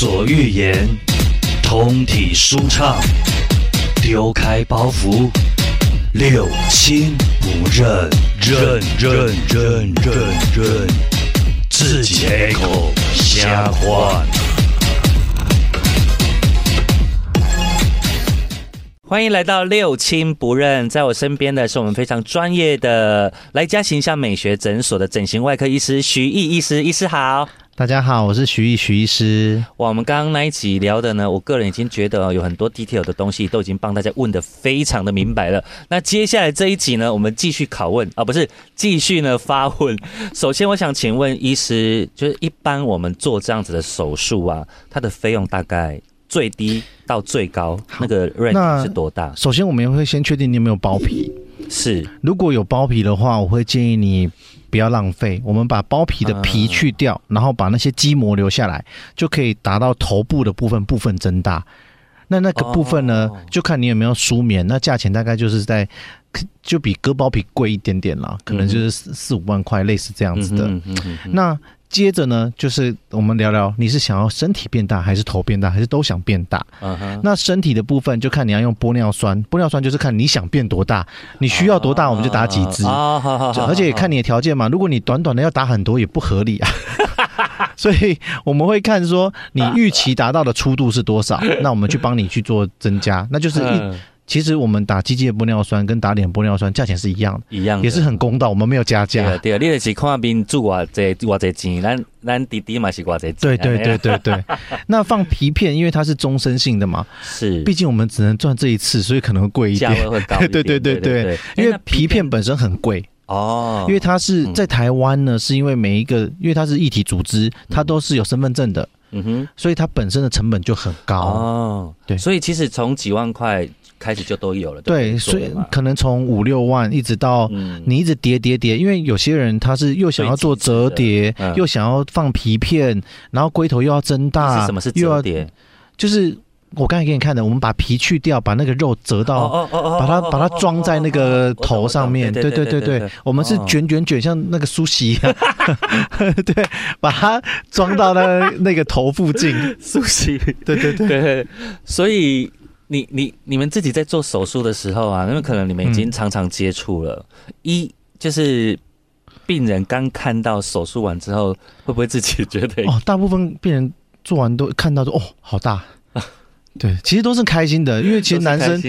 所欲言，通体舒畅，丢开包袱，六亲不认，认认认认认，自己开口瞎话。欢迎来到六亲不认，在我身边的是我们非常专业的来家形象美学诊所的整形外科医师徐毅医师，医师好。大家好，我是徐毅徐医师。哇，我们刚刚那一集聊的呢，我个人已经觉得有很多 detail 的东西都已经帮大家问的非常的明白了。那接下来这一集呢，我们继续拷问啊，不是 继续呢发问。首先，我想请问医师，就是一般我们做这样子的手术啊，它的费用大概？最低到最高那个 range 是多大？首先，我们会先确定你有没有包皮。是，如果有包皮的话，我会建议你不要浪费，我们把包皮的皮去掉，然后把那些肌膜留下来，就可以达到头部的部分部分增大。那那个部分呢，就看你有没有舒眠。那价钱大概就是在，就比割包皮贵一点点了，可能就是四四五万块，类似这样子的。那接着呢，就是我们聊聊，你是想要身体变大，还是头变大，还是都想变大？嗯哼。那身体的部分就看你要用玻尿酸，玻尿酸就是看你想变多大，你需要多大，我们就打几支。啊，好好好。而且也看你的条件嘛，如果你短短的要打很多，也不合理啊。所以我们会看说你预期达到的粗度是多少，那我们去帮你去做增加，那就是一。其实我们打机械玻尿酸跟打脸玻尿酸价钱是一样的，一样也是很公道，我们没有加价。对啊，你的是看那边住我这我这钱，咱咱弟弟嘛是我这钱。对对对对对。那放皮片，因为它是终身性的嘛，是，毕竟我们只能赚这一次，所以可能会贵一点，价位会高 对对对对，因为皮片本身很贵。哦，因为它是在台湾呢，是因为每一个，因为它是一体组织，它都是有身份证的，嗯哼，所以它本身的成本就很高。哦。对，所以其实从几万块。开始就都有了，对，所以可能从五六万一直到你一直叠叠叠，因为有些人他是又想要做折叠，又想要放皮片，然后龟头又要增大，是什么是折叠？就是我刚才给你看的，我们把皮去掉，把那个肉折到，把它把它装在那个头上面，对对对对，我们是卷卷卷，像那个苏西一样，对，把它装到那那个头附近，苏西，对对对，所以。你你你们自己在做手术的时候啊，因为可能你们已经常常接触了，一就是病人刚看到手术完之后，会不会自己觉得哦？大部分病人做完都看到说哦，好大，对，其实都是开心的，因为其实男生。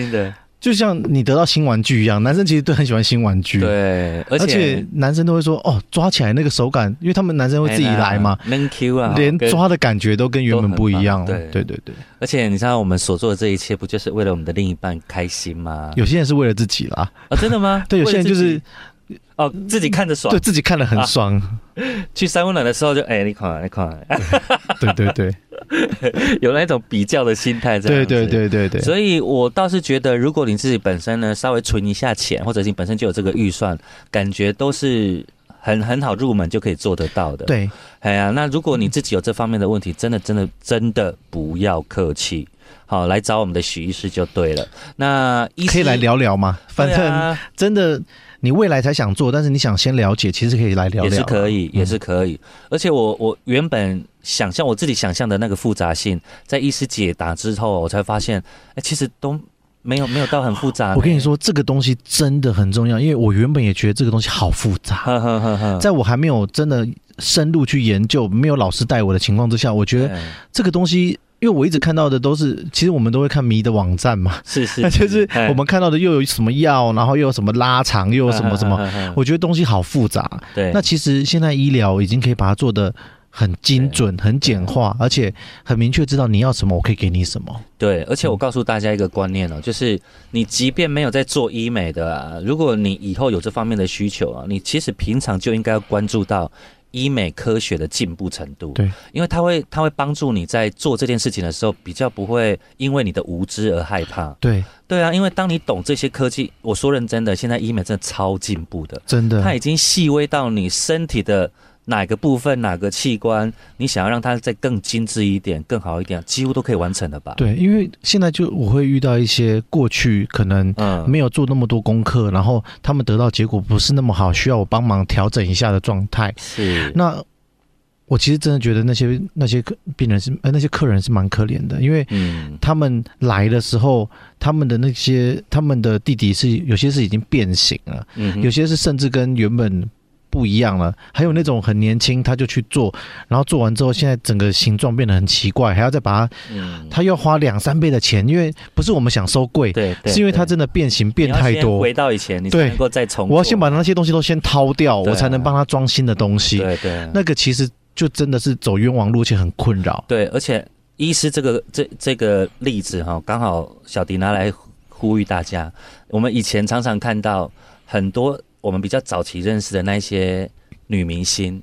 就像你得到新玩具一样，男生其实都很喜欢新玩具。对，而且男生都会说哦，抓起来那个手感，因为他们男生会自己来嘛，能 Q 啊，连抓的感觉都跟原本不一样。对对对对。而且你知道我们所做的这一切，不就是为了我们的另一半开心吗？有些人是为了自己啦。啊，真的吗？对，有些人就是哦，自己看着爽，对自己看了很爽。去三温暖的时候就哎，你看，你看，对对对。有那种比较的心态，对对对对对，所以我倒是觉得，如果你自己本身呢稍微存一下钱，或者你本身就有这个预算，感觉都是很很好入门就可以做得到的。对，哎呀，那如果你自己有这方面的问题，真的真的真的不要客气，好来找我们的许医师就对了。那医可以来聊聊吗？反正真的。你未来才想做，但是你想先了解，其实可以来聊聊，也是可以，也是可以。而且我我原本想象我自己想象的那个复杂性，在医师解答之后，我才发现，哎，其实都没有没有到很复杂。我跟你说，这个东西真的很重要，因为我原本也觉得这个东西好复杂。呵呵呵在我还没有真的深入去研究，没有老师带我的情况之下，我觉得这个东西。因为我一直看到的都是，其实我们都会看迷的网站嘛，是 是，就是我们看到的又有什么药，然后又有什么拉长，又有什么什么，我觉得东西好复杂。对，那其实现在医疗已经可以把它做的很精准、很简化，而且很明确知道你要什么，我可以给你什么。对，而且我告诉大家一个观念哦，就是你即便没有在做医美的啊，如果你以后有这方面的需求啊，你其实平常就应该要关注到。医美科学的进步程度，对，因为它会它会帮助你在做这件事情的时候，比较不会因为你的无知而害怕。对，对啊，因为当你懂这些科技，我说认真的，现在医美真的超进步的，真的，它已经细微到你身体的。哪个部分、哪个器官，你想要让它再更精致一点、更好一点，几乎都可以完成的吧？对，因为现在就我会遇到一些过去可能没有做那么多功课，然后他们得到结果不是那么好，需要我帮忙调整一下的状态。是，那我其实真的觉得那些那些客病人是呃那些客人是蛮可怜的，因为嗯，他们来的时候，他们的那些他们的弟弟是有些是已经变形了，嗯有些是甚至跟原本不一样了，还有那种很年轻他就去做，然后做完之后，现在整个形状变得很奇怪，还要再把它，嗯，他要花两三倍的钱，因为不是我们想收贵，对对，是因为他真的变形变太多回，到以前，你才对能够再重。我要先把那些东西都先掏掉，啊我才能帮他装新的东西。对对那个其实就真的是走冤枉路，而且很困扰。对，而且医师这个这这个例子哈，刚好小迪拿来呼吁大家。我们以前常常看到很多我们比较早期认识的那些女明星，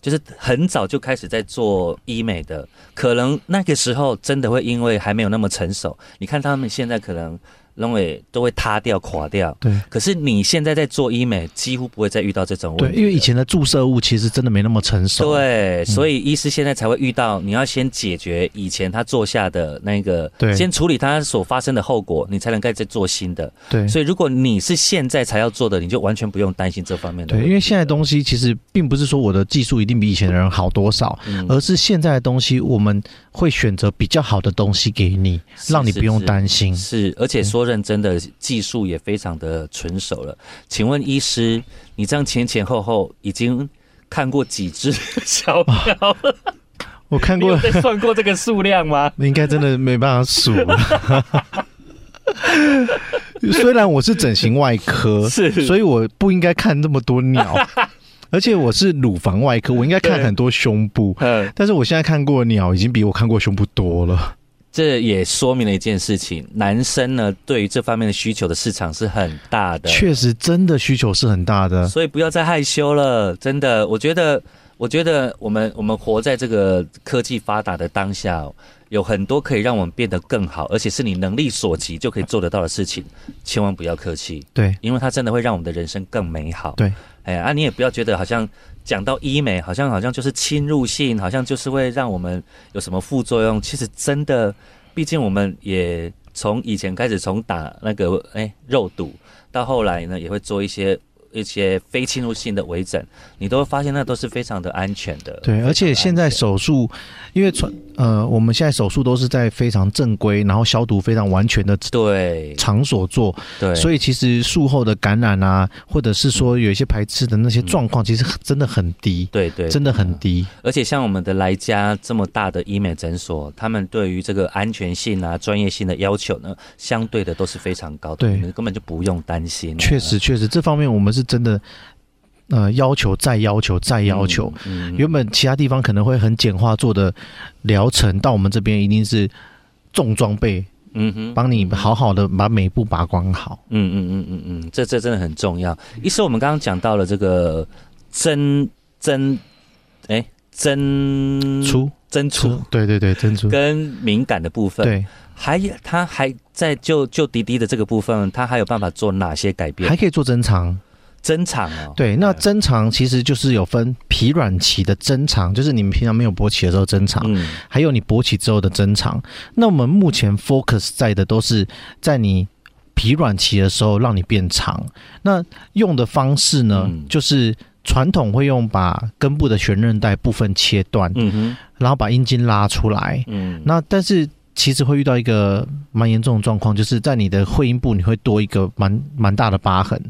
就是很早就开始在做医美的，可能那个时候真的会因为还没有那么成熟，你看他们现在可能认为都会塌掉垮掉。对可是你现在在做医美，几乎不会再遇到这种问，题对。因为以前的注射物其实真的没那么成熟。对，所以医师现在才会遇到，你要先解决以前他做下的那个，对先处理他所发生的后果，你才能再再做新的。对所以如果你是现在才要做的，你就完全不用担心这方面的问对，因为现在东西其实并不是说我的技术一定比以前的人好多少，嗯而是现在的东西我们会选择比较好的东西给你，让你不用是担心。是，而且说认真的，技术也非常的纯熟了。请问医师，你这样前前后后已经看过几只小鸟了？我看过算过这个数量吗？应该真的没办法数。虽然我是整形外科，是所以我不应该看那么多鸟，而且我是乳房外科，我应该看很多胸部。嗯，但是我现在看过的鸟，已经比我看过胸部多了。这也说明了一件事情：男生呢，对于这方面的需求的市场是很大的。确实，真的需求是很大的。所以不要再害羞了，真的，我觉得，我觉得我们我们活在这个科技发达的当下哦，有很多可以让我们变得更好，而且是你能力所及就可以做得到的事情，千万不要客气，对因为它真的会让我们的人生更美好。对，哎呀啊，你也不要觉得好像讲到医美，好像好像就是侵入性，好像就是会让我们有什么副作用。其实真的，毕竟我们也从以前开始从打那个哎肉毒，到后来呢也会做一些一些非侵入性的微整，你都会发现那都是非常的安全的。对，而且现在手术，因为传呃，我们现在手术都是在非常正规，然后消毒非常完全的对场所做，对，所以其实术后的感染啊，或者是说有一些排斥的那些状况，其实真的很低，对对真的很低。而且像我们的来家这么大的医美诊所，他们对于这个安全性啊、专业性的要求呢，相对的都是非常高的，对你们根本就不用担心。确实，确实这方面我们是真的，呃，要求再要求再要求。嗯，嗯原本其他地方可能会很简化做的疗程，到我们这边一定是重装备，嗯哼帮你好好的把每一步把关好。嗯嗯嗯嗯嗯，这这真的很重要。医师，我们刚刚讲到了这个针针，哎，针出针出对对对，增粗，跟敏感的部分，，对，还有他还在就就滴滴的这个部分，他还有办法做哪些改变还？可以做增长。增长哦，对，那增长其实就是有分疲软期的增长，就是你们平常没有勃起的时候增长，嗯还有你勃起之后的增长。那我们目前 focus 在的都是在你疲软期的时候让你变长。那用的方式呢，嗯就是传统会用把根部的悬韧带部分切断，然后把阴茎拉出来。嗯，那但是其实会遇到一个蛮严重的状况，就是在你的会阴部你会多一个蛮蛮大的疤痕。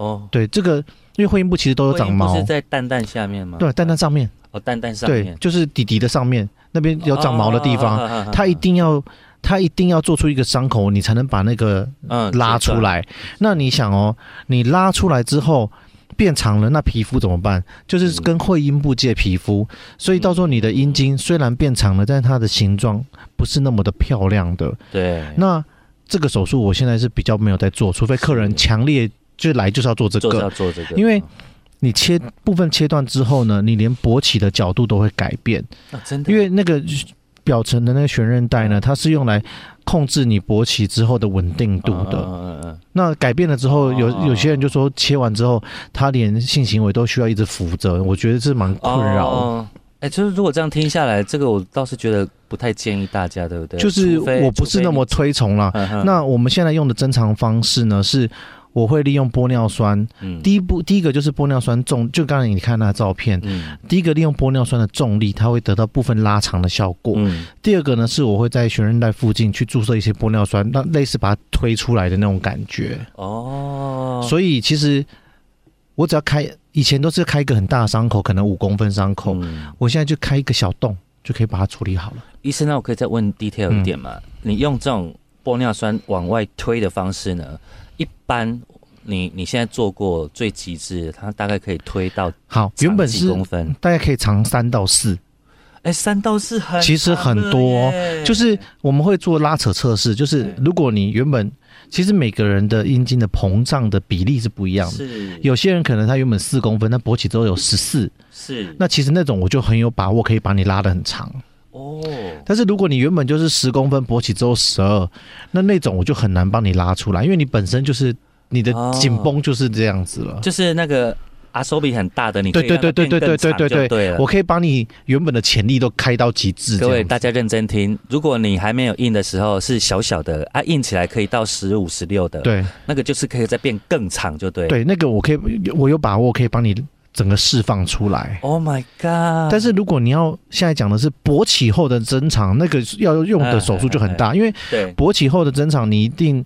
哦，对，这个因为会阴部其实都有长毛。是，在蛋蛋下面吗？对，蛋蛋上面，哦，蛋蛋上对，就是底底的上面那边有长毛的地方，方它一定要它一定要做出一个伤口，你才能把那个嗯拉出，来。那你想哦，你拉出来之后变长了，那皮肤怎么办？就是跟会阴部借皮肤，所以到时候你的阴茎虽然变长了，但是它的形状不是那么的漂亮的。对，那这个手术我现在是比较没有在做，除非客人强烈就来就是要做这就是个，要做这个，因为你切部分切断之后呢，你连勃起的角度都会改变，啊真的，因为那个表层的那个悬韧带呢，它是用来控制你勃起之后的稳定度的。嗯嗯嗯那改变了之后，有哦有些人就说切完之后，他连性行为都需要一直扶着，我觉得是蛮困扰。的。哦哎，就是如果这样听下来，这个我倒是觉得不太建议大家，对不对？就是我不是那么推崇啦。除非你嗯哼。那我们现在用的增长方式呢，是我会利用玻尿酸。嗯第一步，第一个就是玻尿酸重，就刚才你看那照片，嗯第一个利用玻尿酸的重力，它会得到部分拉长的效果。嗯第二个呢，是我会在悬韧带附近去注射一些玻尿酸，那类似把它推出来的那种感觉。哦，所以其实我只要开，以前都是开一个很大的伤口，可能五公分伤口，嗯我现在就开一个小洞，就可以把它处理好了。医生，那我可以再问 detail 一点吗？嗯你用这种玻尿酸往外推的方式呢？一般你你现在做过最极致，它大概可以推到好，原本是公分，大概可以长三到四，哎，三到四很其实很多就是我们会做拉扯测试，就是如果你原本其实每个人的阴茎的膨胀的比例是不一样的。是。有些人可能他原本四公分，那勃起之后有十四，是。那其实那种我就很有把握可以把你拉的很长。哦，但是如果你原本就是十公分，勃起之后十二，那那种我就很难帮你拉出来，因为你本身就是你的哦紧绷就是这样子了。就是那个阿手比很大的，你对对对对对对对对对。我可以把你原本的潜力都开到极致。各位大家认真听，如果你还没有硬的时候是小小的啊，硬起来可以到十五、十六的，，对那个就是可以再变更长，就对。对，那个我可以，我有把握可以帮你整个释放出来。，Oh my god！但是如果你要现在讲的是勃起后的增长，那个要用的手术就很大，因为对，勃起后的增长，你一定，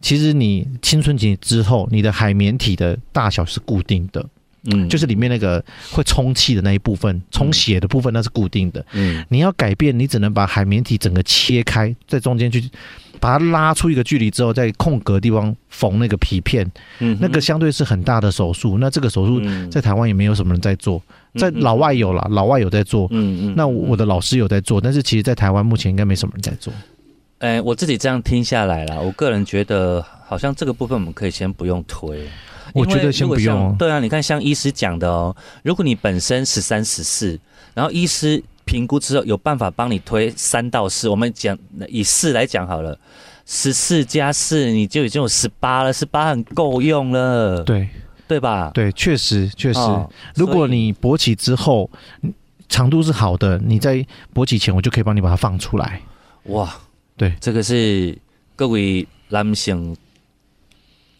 其实你青春期之后，你的海绵体的大小是固定的，嗯就是里面那个会充气的那一部分，充血的部分那是固定的。嗯你要改变，你只能把海绵体整个切开，在中间去把它拉出一个距离之后，在空格地方缝那个皮片，嗯那个相对是很大的手术。那这个手术嗯在台湾也没有什么人在做，在老外有啦，老外有在做。嗯嗯那我的老师有在做，但是其实，在台湾目前应该没什么人在做。哎、我自己这样听下来啦，我个人觉得好像这个部分我们可以先不用推。我觉得先不用对啊，你看像医师讲的哦，如果你本身十三十四，然后医师评估之后有办法帮你推三到四，我们讲以四来讲好了，十四加四你就已经有十八了，十八很够用了，对对吧？对，确实确实。哦如果你勃起之后嗯长度是好的，你在勃起前我就可以帮你把它放出来。哇，对这个是各位男性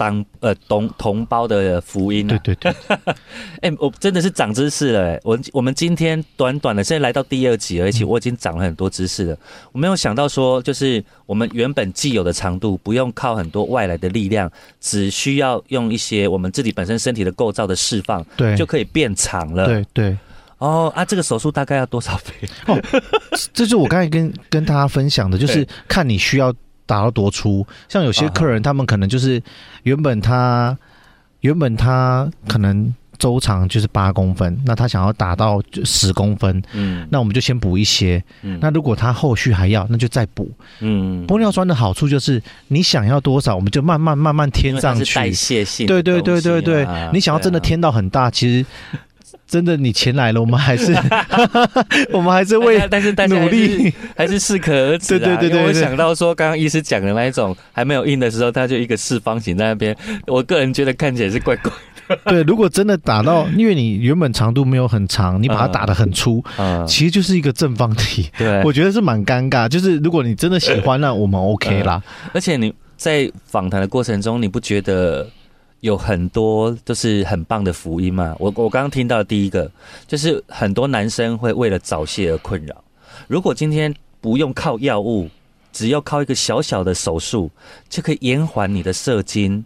当呃同同胞的福音啊对！对对，哎、我真的是长知识了、哎，我我们今天短短的，现在来到第二集，而嗯且我已经长了很多知识了。我没有想到说，就是我们原本既有的长度，不用靠很多外来的力量，只需要用一些我们自己本身身体的构造的释放，对就可以变长了。对对，哦啊，这个手术大概要多少费？这就是我刚才跟跟大家分享的，就是 看你需要打到多粗。像有些客人，他们可能就是原本他原本他可能周长就是八公分，那他想要打到十公分，嗯那我们就先补一些。嗯那如果他后续还要，那就再补。嗯玻尿酸的好处就是你想要多少，我们就慢慢慢慢添上因为它是代去。谢性的对对对对对，你想要真的添到很大，其实真的你钱来了，我们还是 我们还是为但但是努力。还是适可而止、啊。对对对对我对想到说，刚刚医师讲的那一种还没有硬的时候，它就一个四方形在那边，我个人觉得看起来是怪怪。对，如果真的打到，因为你原本长度没有很长，你把它打得很粗，嗯，其实就是一个正方体，对。我觉得是蛮尴尬。就是如果你真的喜欢，那我们 OK 啦。而且你在访谈的过程中，你不觉得有很多就是很棒的福音嘛？我我刚刚听到第一个就是很多男生会为了早泄而困扰。如果今天不用靠药物，只要靠一个小小的手术就可以延缓你的射精，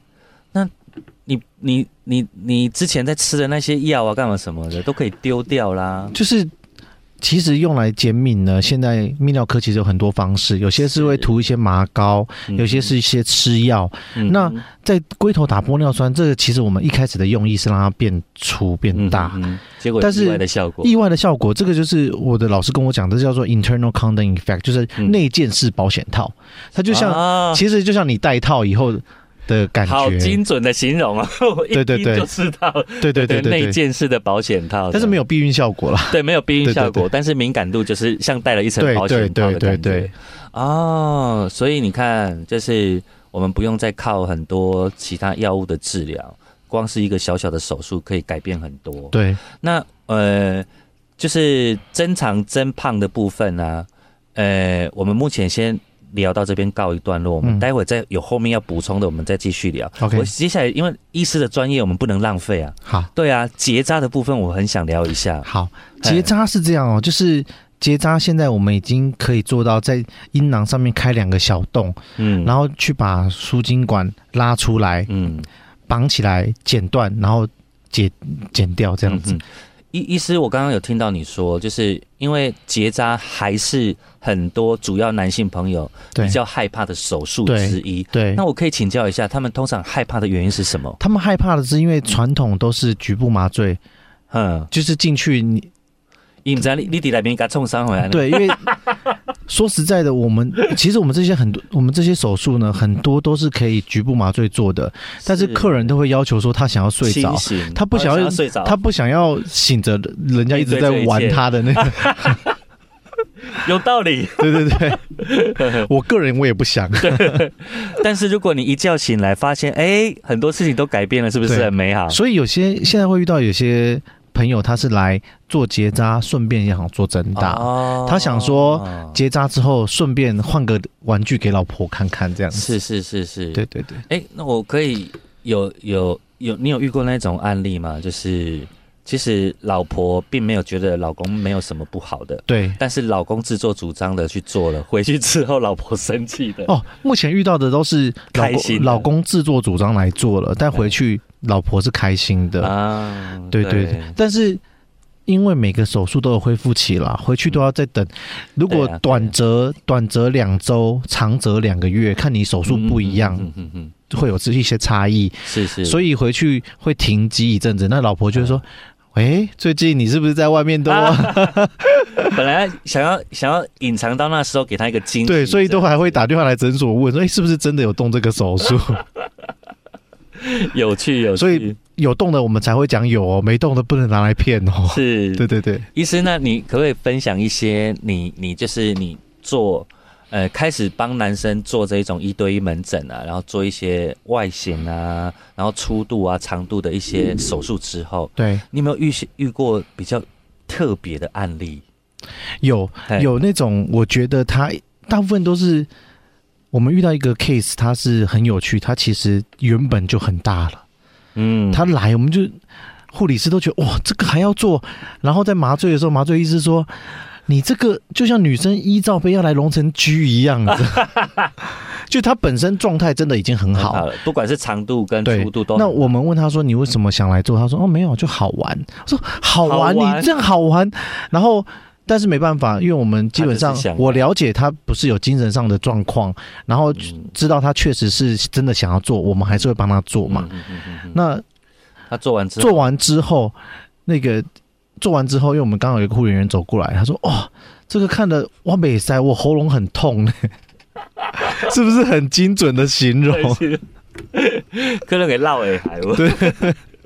那你你你你之前在吃的那些药啊，干嘛什么的都可以丢掉啦。就是其实用来减敏呢，现在泌尿科其实有很多方式，有些是会涂一些麻膏，嗯有些是一些吃药。嗯那在龟头打玻尿酸，这个其实我们一开始的用意是让它变粗变大。结果但是意外的效果，意外的效果，这个就是我的老师跟我讲的，这叫做 internal condom effect，就是嗯内建式保险套。它就像，啊其实就像你戴套以后的感觉好。精准的形容啊！我 一对对对听就知道，对对对对内对。建式的保险套，但是没有避孕效果啦。对没有避孕效果，但是敏感度就是像戴了一层保险套的感觉。对对，哦，所以你看，就是我们不用再靠很多其他药物的治疗，光是一个小小的手术可以改变很多。对，那呃，就是增长增胖的部分呢、呃，我们目前先聊到这边告一段落，我们嗯待会再有后面要补充的，我们再继续聊。OK 我接下来因为医师的专业，我们不能浪费啊。好对啊，结扎的部分我很想聊一下。好，哎结扎是这样哦，就是结扎现在我们已经可以做到在阴囊上面开两个小洞，嗯然后去把输精管拉出来，嗯，绑起来，剪断，然后剪剪掉这样子。嗯。嗯医医师，我刚刚有听到你说，就是因为结扎还是很多主要男性朋友比较害怕的手术之一。对那，我可以请教一下，他们通常害怕的原因是什么？他们害怕的是因为传统都是局部麻醉，嗯，就是进去你你不知你你底来边给他冲伤回来呢？对，因为说实在的，我们 其实我们这些很多，我们这些手术呢，很多都是可以局部麻醉做的，但是客人都会要求说他想要睡着他不想要哦睡着，他不想要醒着，人家一直在玩他的那个，有道理。对对对，我个人我也不想，但是如果你一觉醒来发现，哎，很多事情都改变了，是不是很美好？所以有些现在会遇到有些朋友他是来做结扎，顺便也想做增大。哦他想说结扎之后，顺便换个玩具给老婆看看，这样子。是是是是，对对对，哎，那我可以有有有，你有遇过那种案例吗？就是其实老婆并没有觉得老公没有什么不好的，对但是老公自作主张的去做了，回去之后老婆生气的。哦，目前遇到的都是老开心的公老公自作主张来做了，但回去老婆是开心的。啊，对对对，但是因为每个手术都有恢复期啦，回去都要再等。如果短则短则两周，长则两个月，看你手术不一样，嗯嗯嗯，会有这一些差异，是是，所以回去会停机一阵子。那老婆就会说：“喂，最近你是不是在外面都？” 本来想要想要隐藏到那时候给他一个惊喜，对，所以都还会打电话来诊所问说：“哎、是不是真的有动这个手术？有趣有趣，所以有动的我们才会讲有哦，没动的不能拿来骗哦。”是。对对对，医师，那你可不可以分享一些你你就是你做呃开始帮男生做这一种一对一门诊啊，然后做一些外形啊，然后粗度啊、长度的一些手术之后，对，你有没有遇遇过比较特别的案例？有有那种，我觉得他大部分都是我们遇到一个 case，它是很有趣，它其实原本就很大了，嗯，他来我们就护理师都觉得哇，这个还要做，然后在麻醉的时候，麻醉医师说。你这个就像女生依罩杯要来隆成 G 一样的，就他本身状态真的已经很好，很好了，不管是长度跟对粗度都那我们问他说：“你为什么想来做？”他说：“哦，没有，就好玩。”我说：“好玩，好玩你这样好玩。”然后，但是没办法，因为我们基本上我了解他不是有精神上的状况，然后嗯知道他确实是真的想要做，我们还是会帮他做嘛。嗯嗯嗯嗯那他做完之后，做完之后，那个做完之后，因为我们刚好有一个护理员走过来，他说：“哦，这个看的哇美塞，我喉咙很痛呢。”是不是很精准的形容？可能给绕尾海，对，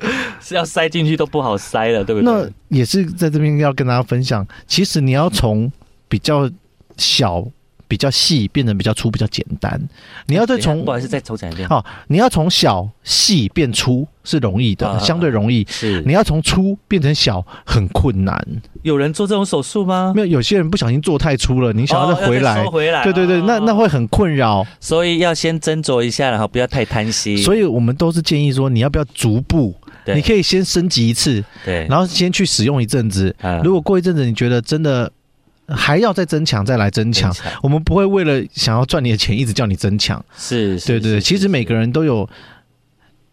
是要塞进去都不好塞了，对不对那？也是在这边要跟大家分享，其实你要从比较小、比较细变成比较粗、比较简单。你要再从不好意思，再重讲一遍。哦，你要从小细变粗是容易的，啊相对容易。是你要从粗变成小很困难。有人做这种手术吗？没有，有些人不小心做太粗了，你想要再回来，回来，对对对，那那哦会很困扰。所以要先斟酌一下，然后不要太贪心。所以我们都是建议说，你要不要逐步？对。你可以先升级一次，对，然后先去使用一阵子。嗯。如果过一阵子你觉得真的还要再增强，再来增强，增强。我们不会为了想要赚你的钱一直叫你增强。是，是对对对，其实每个人都有，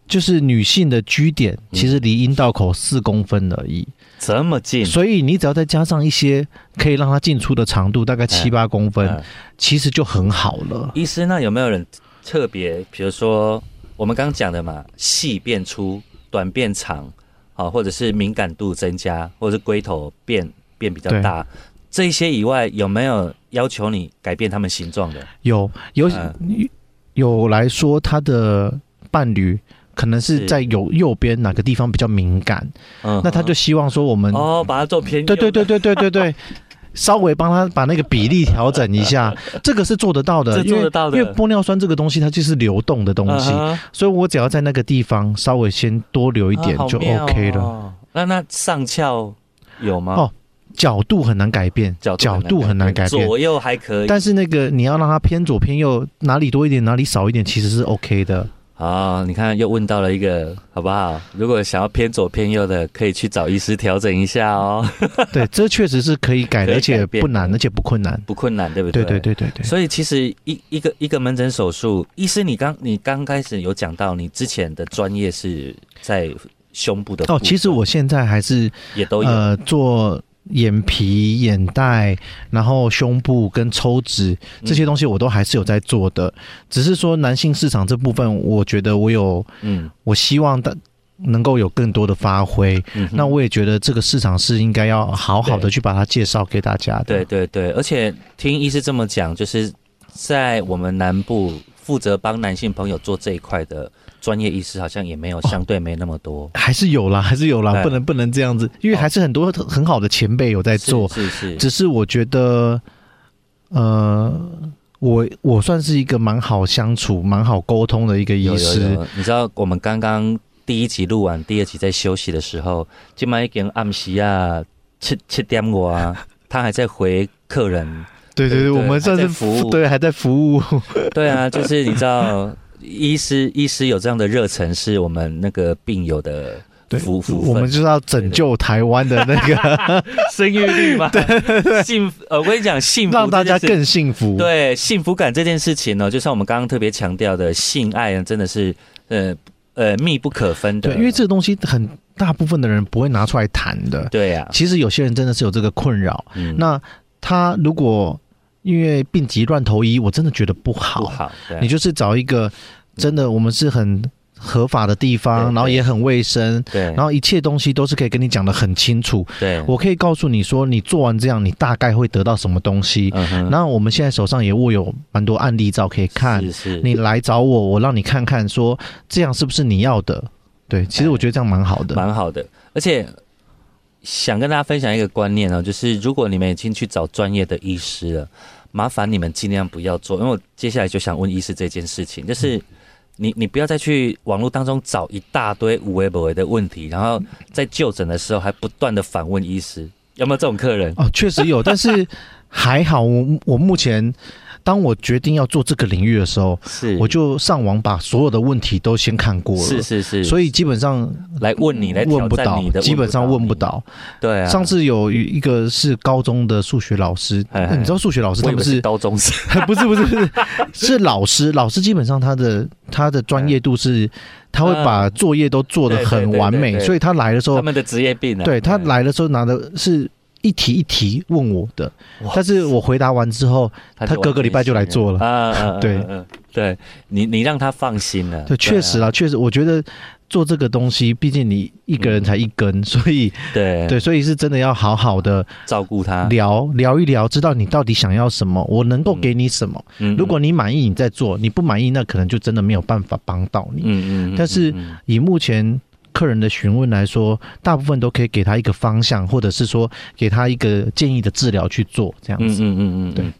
就是女性的居点嗯。其实离阴道口四公分而已，这么近，所以你只要再加上一些可以让它进出的长度，大概七八公分，嗯。其实就很好了。医师，那有没有人特别，比如说我们刚刚讲的嘛，细变粗，短变长，好，或者是敏感度增加，或者是龟头变变比较大，这一些以外，有没有要求你改变他们形状的？有有嗯有来说他的伴侣。可能是是。在右右边哪个地方比较敏感，嗯那他就希望说我们哦，把它做偏对对对对对对对，稍微帮他把那个比例调整一下，这个是做得到的，因为做得到的因为玻尿酸这个东西它就是流动的东西，所以我只要在那个地方稍微先多留一点就 OK 了。哦那那上翘有吗？哦角度很难改变，角角度很难改变。左右还可以，但是那个你要让它偏左偏右，哪里多一点，哪里少一点，其实是 OK 的。好，你看又问到了一个，好不好？如果想要偏左偏右的，可以去找医师调整一下哦。对，这确实是可以改的，而且不难，而且不困难。不困难，对不对对对对对对。所以其实一一个一个门诊手术，医师你刚你刚开始有讲到，你之前的专业是在胸部的哦，其实我现在还是也都有，呃做眼皮、眼袋，然后胸部跟抽脂这些东西，我都还是有在做的。只是说男性市场这部分，我觉得我有，嗯我希望的能够有更多的发挥。嗯那我也觉得这个市场是应该要好好的去把它介绍给大家的。对对对，而且听医师这么讲，就是在我们南部负责帮男性朋友做这一块的专业医师，好像也没有相对没那么多。还是有啦，还是有啦，不能不能这样子，因为还是很多很好的前辈有在做。是是是，只是我觉得，呃，我我算是一个蛮好相处、蛮好沟通的一个医有有师。有，你知道我们刚刚第一集录完，第二集在休息的时候，今晚已经暗时啊七七点我啊，他还在回客人。对对对，我们算是服务对，还在服务。对啊，就是你知道，医师医师有这样的热忱，是我们那个病友的对福福我们就是要拯救台湾的那个，生育率嘛，对幸福。呃，我跟你讲，幸福让大家更幸福。对幸福感这件事情呢，就像我们刚刚特别强调的，性爱呢，真的是呃呃密不可分的。对，因为这个东西很大部分的人不会拿出来谈的。对呀、其实有些人真的是有这个困扰。嗯那他如果因为病急乱投医，我真的觉得不好。不好，你就是找一个真的，我们是很合法的地方，然后也很卫生，对，然后一切东西都是可以跟你讲的很清楚。对，我可以告诉你说，你做完这样，你大概会得到什么东西。嗯哼，那我们现在手上也握有蛮多案例照可以看，是是，你来找我，我让你看看，说这样是不是你要的？对，其实我觉得这样蛮好的。蛮好的，而且想跟大家分享一个观念哦，就是如果你们已经去找专业的医师了，麻烦你们尽量不要做，因为我接下来就想问医师这件事情，就是你你不要再去网络当中找一大堆无为不为的问题，然后在就诊的时候还不断的反问医师，有没有这种客人？哦，确实有，但是还好我，我目前当我决定要做这个领域的时候，是，我就上网把所有的问题都先看过了。是是是，所以基本上来问你来问不到基本上问不，到。对啊，上次有一个是高中的数学老师，你知道数学老师他们是高中生，不是不是不是。是老师，老师基本上他的他的专业度是，他会把作业都做得很完美，所以他来的时候，他们的职业病啊，对他来的时候拿的是一题一题问我的，但是我回答完之后，他就隔个礼拜就来做了。啊对。对你你让他放心了，对，确实啊，啦，确实，我觉得做这个东西，毕竟你一个人才一根，所以对。对，所以是真的要好好的照顾他，聊聊一聊，知道你到底想要什么，我能够给你什么。嗯如果你满意，你再做；你不满意，那可能就真的没有办法帮到你。嗯嗯，但是嗯以目前客人的询问来说，大部分都可以给他一个方向，或者是说给他一个建议的治疗去做，这样子。嗯嗯嗯嗯，对嗯，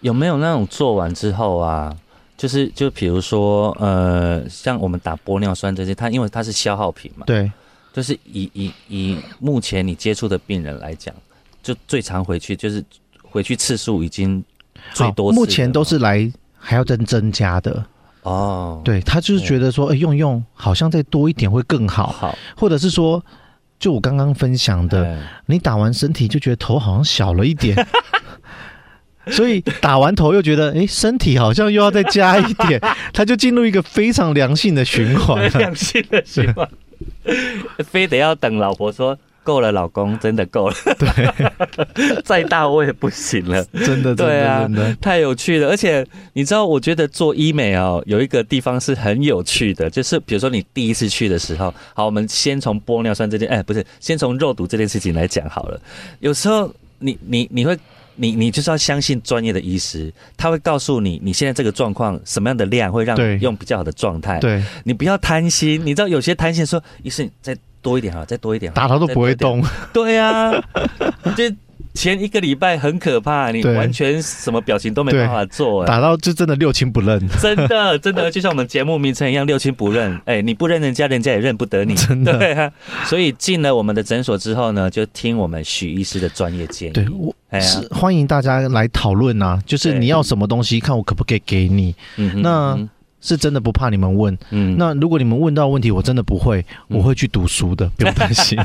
有没有那种做完之后啊？就是就比如说，呃，像我们打玻尿酸这些，它因为它是消耗品嘛，对，就是以以以目前你接触的病人来讲，就最常回去就是回去次数已经最，多次目前都是来还要增增加的。哦，对他就是觉得说，哎、用用好像再多一点会更好，好。或者是说，就我刚刚分享的，对你打完身体就觉得头好像小了一点，所以打完头又觉得，哎，身体好像又要再加一点，他就进入一个非常良性的循环了。良性的循环，非得要等老婆说够了，老公真的够了，对，再大我也不行了。真的，对啊真的，太有趣了，而且你知道，我觉得做医美哦，有一个地方是很有趣的，就是比如说你第一次去的时候，好，我们先从玻尿酸这件，哎，不是，先从肉毒这件事情来讲好了。有时候你你你会。你你就是要相信专业的医师，他会告诉你你现在这个状况什么样的量会让你用比较好的状态。对，你不要贪心，你知道有些贪心说，医生再多一点哈，再多一点打头都不会。动。对啊，就前一个礼拜很可怕，你完全什么表情都没办法做，哎打到就真的六亲不认，真的真的就像我们节目名称一样，六亲不认。哎，你不认人家，人家也认不得你，真的。对啊。所以进了我们的诊所之后呢，就听我们许医师的专业建议。对我哎是欢迎大家来讨论啊，就是你要什么东西，看我可不可以给你，那嗯是真的不怕你们问。嗯那如果你们问到问题，我真的不会，嗯我会去读书的，不用担心。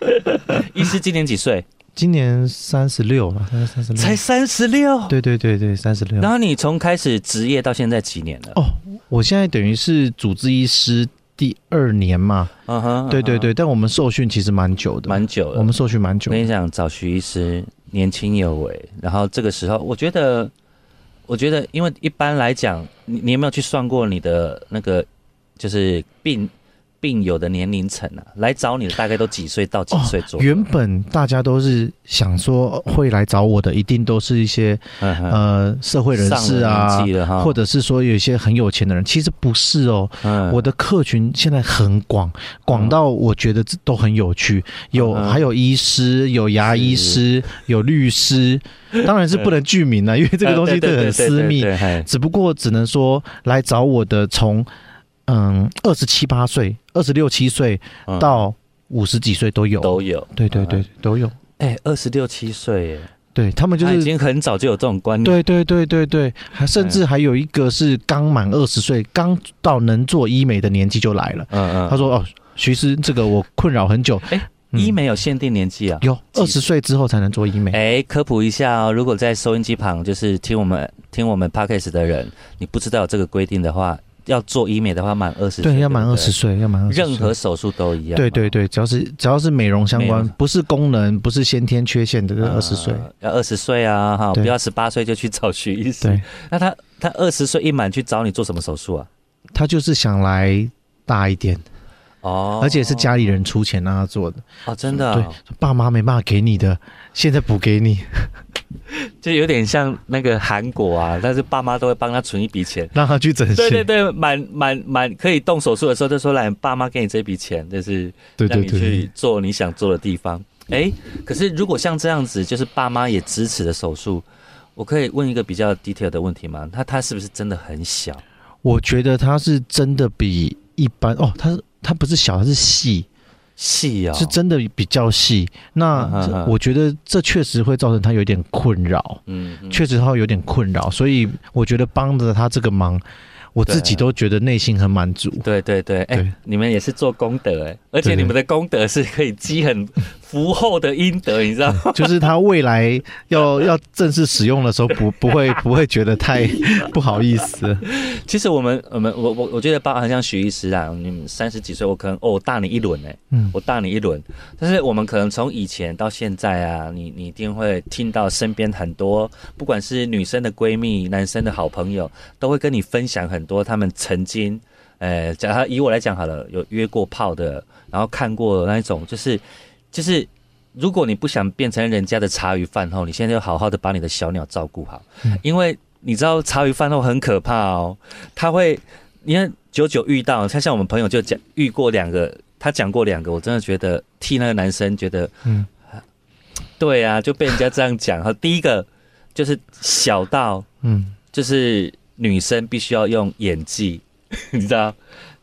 医师今年几岁？今年三十六了，三三十六，才三十六。对对对对，三十六然。后你从开始职业到现在几年了？哦，我现在等于是主治医师第二年嘛，对对对，但我们受训其实蛮久的，蛮久的。我们受训蛮久我跟你讲，找徐医师年轻有为，然后这个时候，我觉得，我觉得，因为一般来讲，你你有没有去算过你的那个就是病病友的年龄层啊？来找你的大概都几岁到几岁左右？原本大家都是想说会来找我的，一定都是一些嗯呃社会人士啊或者是说有一些很有钱的人，其实不是哦。嗯我的客群现在很广，广到我觉得这都很有趣。有嗯还有医师，有牙医师，有律师，当然是不能具名了，因为这个东西呃 对对这很私密。只不过只能说来找我的从嗯二十七八岁、二十六七岁嗯到五十几岁都有。都有。对对对嗯，都有。哎，二十六七岁耶，对他们就是已经很早就有这种观念。对对对对对，还甚至还有一个是刚满二十岁，刚到能做医美的年纪就来了。嗯嗯，他说：“哦，徐师，这个我困扰很久。哎嗯医美有限定年纪啊。有二十岁之后才能做医美。哎，科普一下哦，如果在收音机旁就是听我们听我们 podcast 的人，你不知道这个规定的话，要做医美的话，满二十对，要满不二十岁，要满二十。任何手术都一样。对对对，只要是只要是美容相关，不是功能，不是先天缺陷的，就是二十岁。呃要二十岁啊，哈，不要十八岁就去找徐医生。对，那他他二十岁一满去找你做什么手术啊？他就是想来大一点，哦，而且是家里人出钱让他做的。哦，真的哦、对，爸妈没办法给你的，现在补给你，就有点像那个韩国啊，但是爸妈都会帮他存一笔钱。让他去整形。对对对，满满满可以动手术的时候，就说来爸妈给你这笔钱，就是对让你去对对，做你想做的地方。哎，可是如果像这样子，就是爸妈也支持的手术，我可以问一个比较 detail 的问题吗？他他是不是真的很小？我觉得他是真的比一般哦，他他不是小，它是细，细哦，是真的比较细。那我觉得这确实会造成他有点困扰，嗯，嗯。确实他会有点困扰，所以我觉得帮着他这个忙，我自己都觉得内心很满足。对对对，哎、对。你们也是做功德哎，而且你们的功德是可以积很福厚的阴德，你知道吗？就是他未来要 要正式使用的时候不，不会不会觉得太 不好意思。其实我们我们我我我觉得包含像许医师啊，你们三十几岁，我可能哦我大你一轮哎，嗯，我大你一轮，但是我们可能从以前到现在啊，你你一定会听到身边很多，不管是女生的闺蜜、男生的好朋友，都会跟你分享很多他们曾经，呃，假如以我来讲好了，有约过炮的，然后看过那一种，就是就是。如果你不想变成人家的茶余饭后，你现在就好好的把你的小鸟照顾好，嗯。因为你知道茶余饭后很可怕哦，他会，你看久久遇到，他像我们朋友就讲遇过两个，他讲过两个，我真的觉得替那个男生觉得，嗯。对啊，就被人家这样讲。哈，第一个就是小到嗯，就是女生必须要用演技，你知道，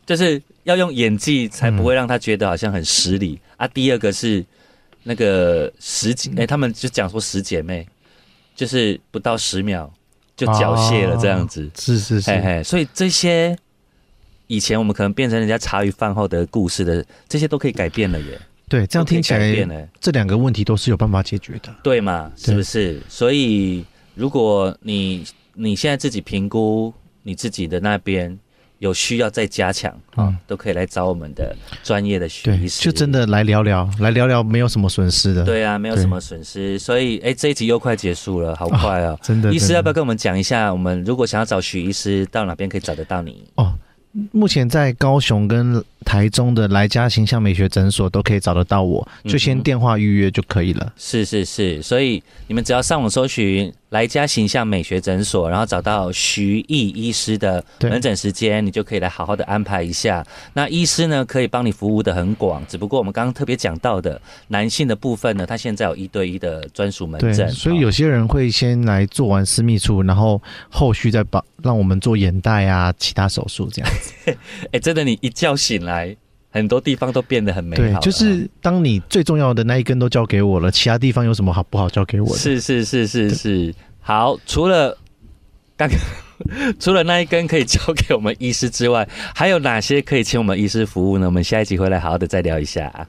就是要用演技才不会让他觉得好像很失礼、啊。第二个是那个十姐，哎、他们就讲说十姐妹，就是不到十秒就缴械了这样子。是是是，嘿嘿，所以这些以前我们可能变成人家茶余饭后的故事的，这些都可以改变了耶。对，这样听起来变了，这两个问题都是有办法解决的。对嘛？是不是？所以如果你你现在自己评估你自己的那边有需要再加强啊、嗯都可以来找我们的专业的许对医，师。就真的来聊聊，来聊聊，没有什么损失的。，对啊，没有什么损失。所以哎，这一集又快结束了，好快哦。真的。医师要不要跟我们讲一下？我们如果想要找许医师，到哪边可以找得到你？哦，目前在高雄跟台中的来家形象美学诊所都可以找得到我，就先电话预约就可以了。是是是，所以你们只要上网搜寻来家形象美学诊所，然后找到徐毅医师的对门诊时间，你就可以来好好的安排一下。那医师呢，可以帮你服务的很广，只不过我们刚刚特别讲到的男性的部分呢，他现在有一对一的专属门对，诊，所以有些人会先来做完私密处，然后后续再帮让我们做眼袋啊，其他手术这样子。哎、真的，你一觉醒来，很多地方都变得很美好，对就是当你最重要的那一根都交给我了，其他地方有什么好不好交给我的？是是是是是，好，除了刚 除了那一根可以交给我们医师之外，还有哪些可以请我们医师服务呢？我们下一集回来好好的再聊一下。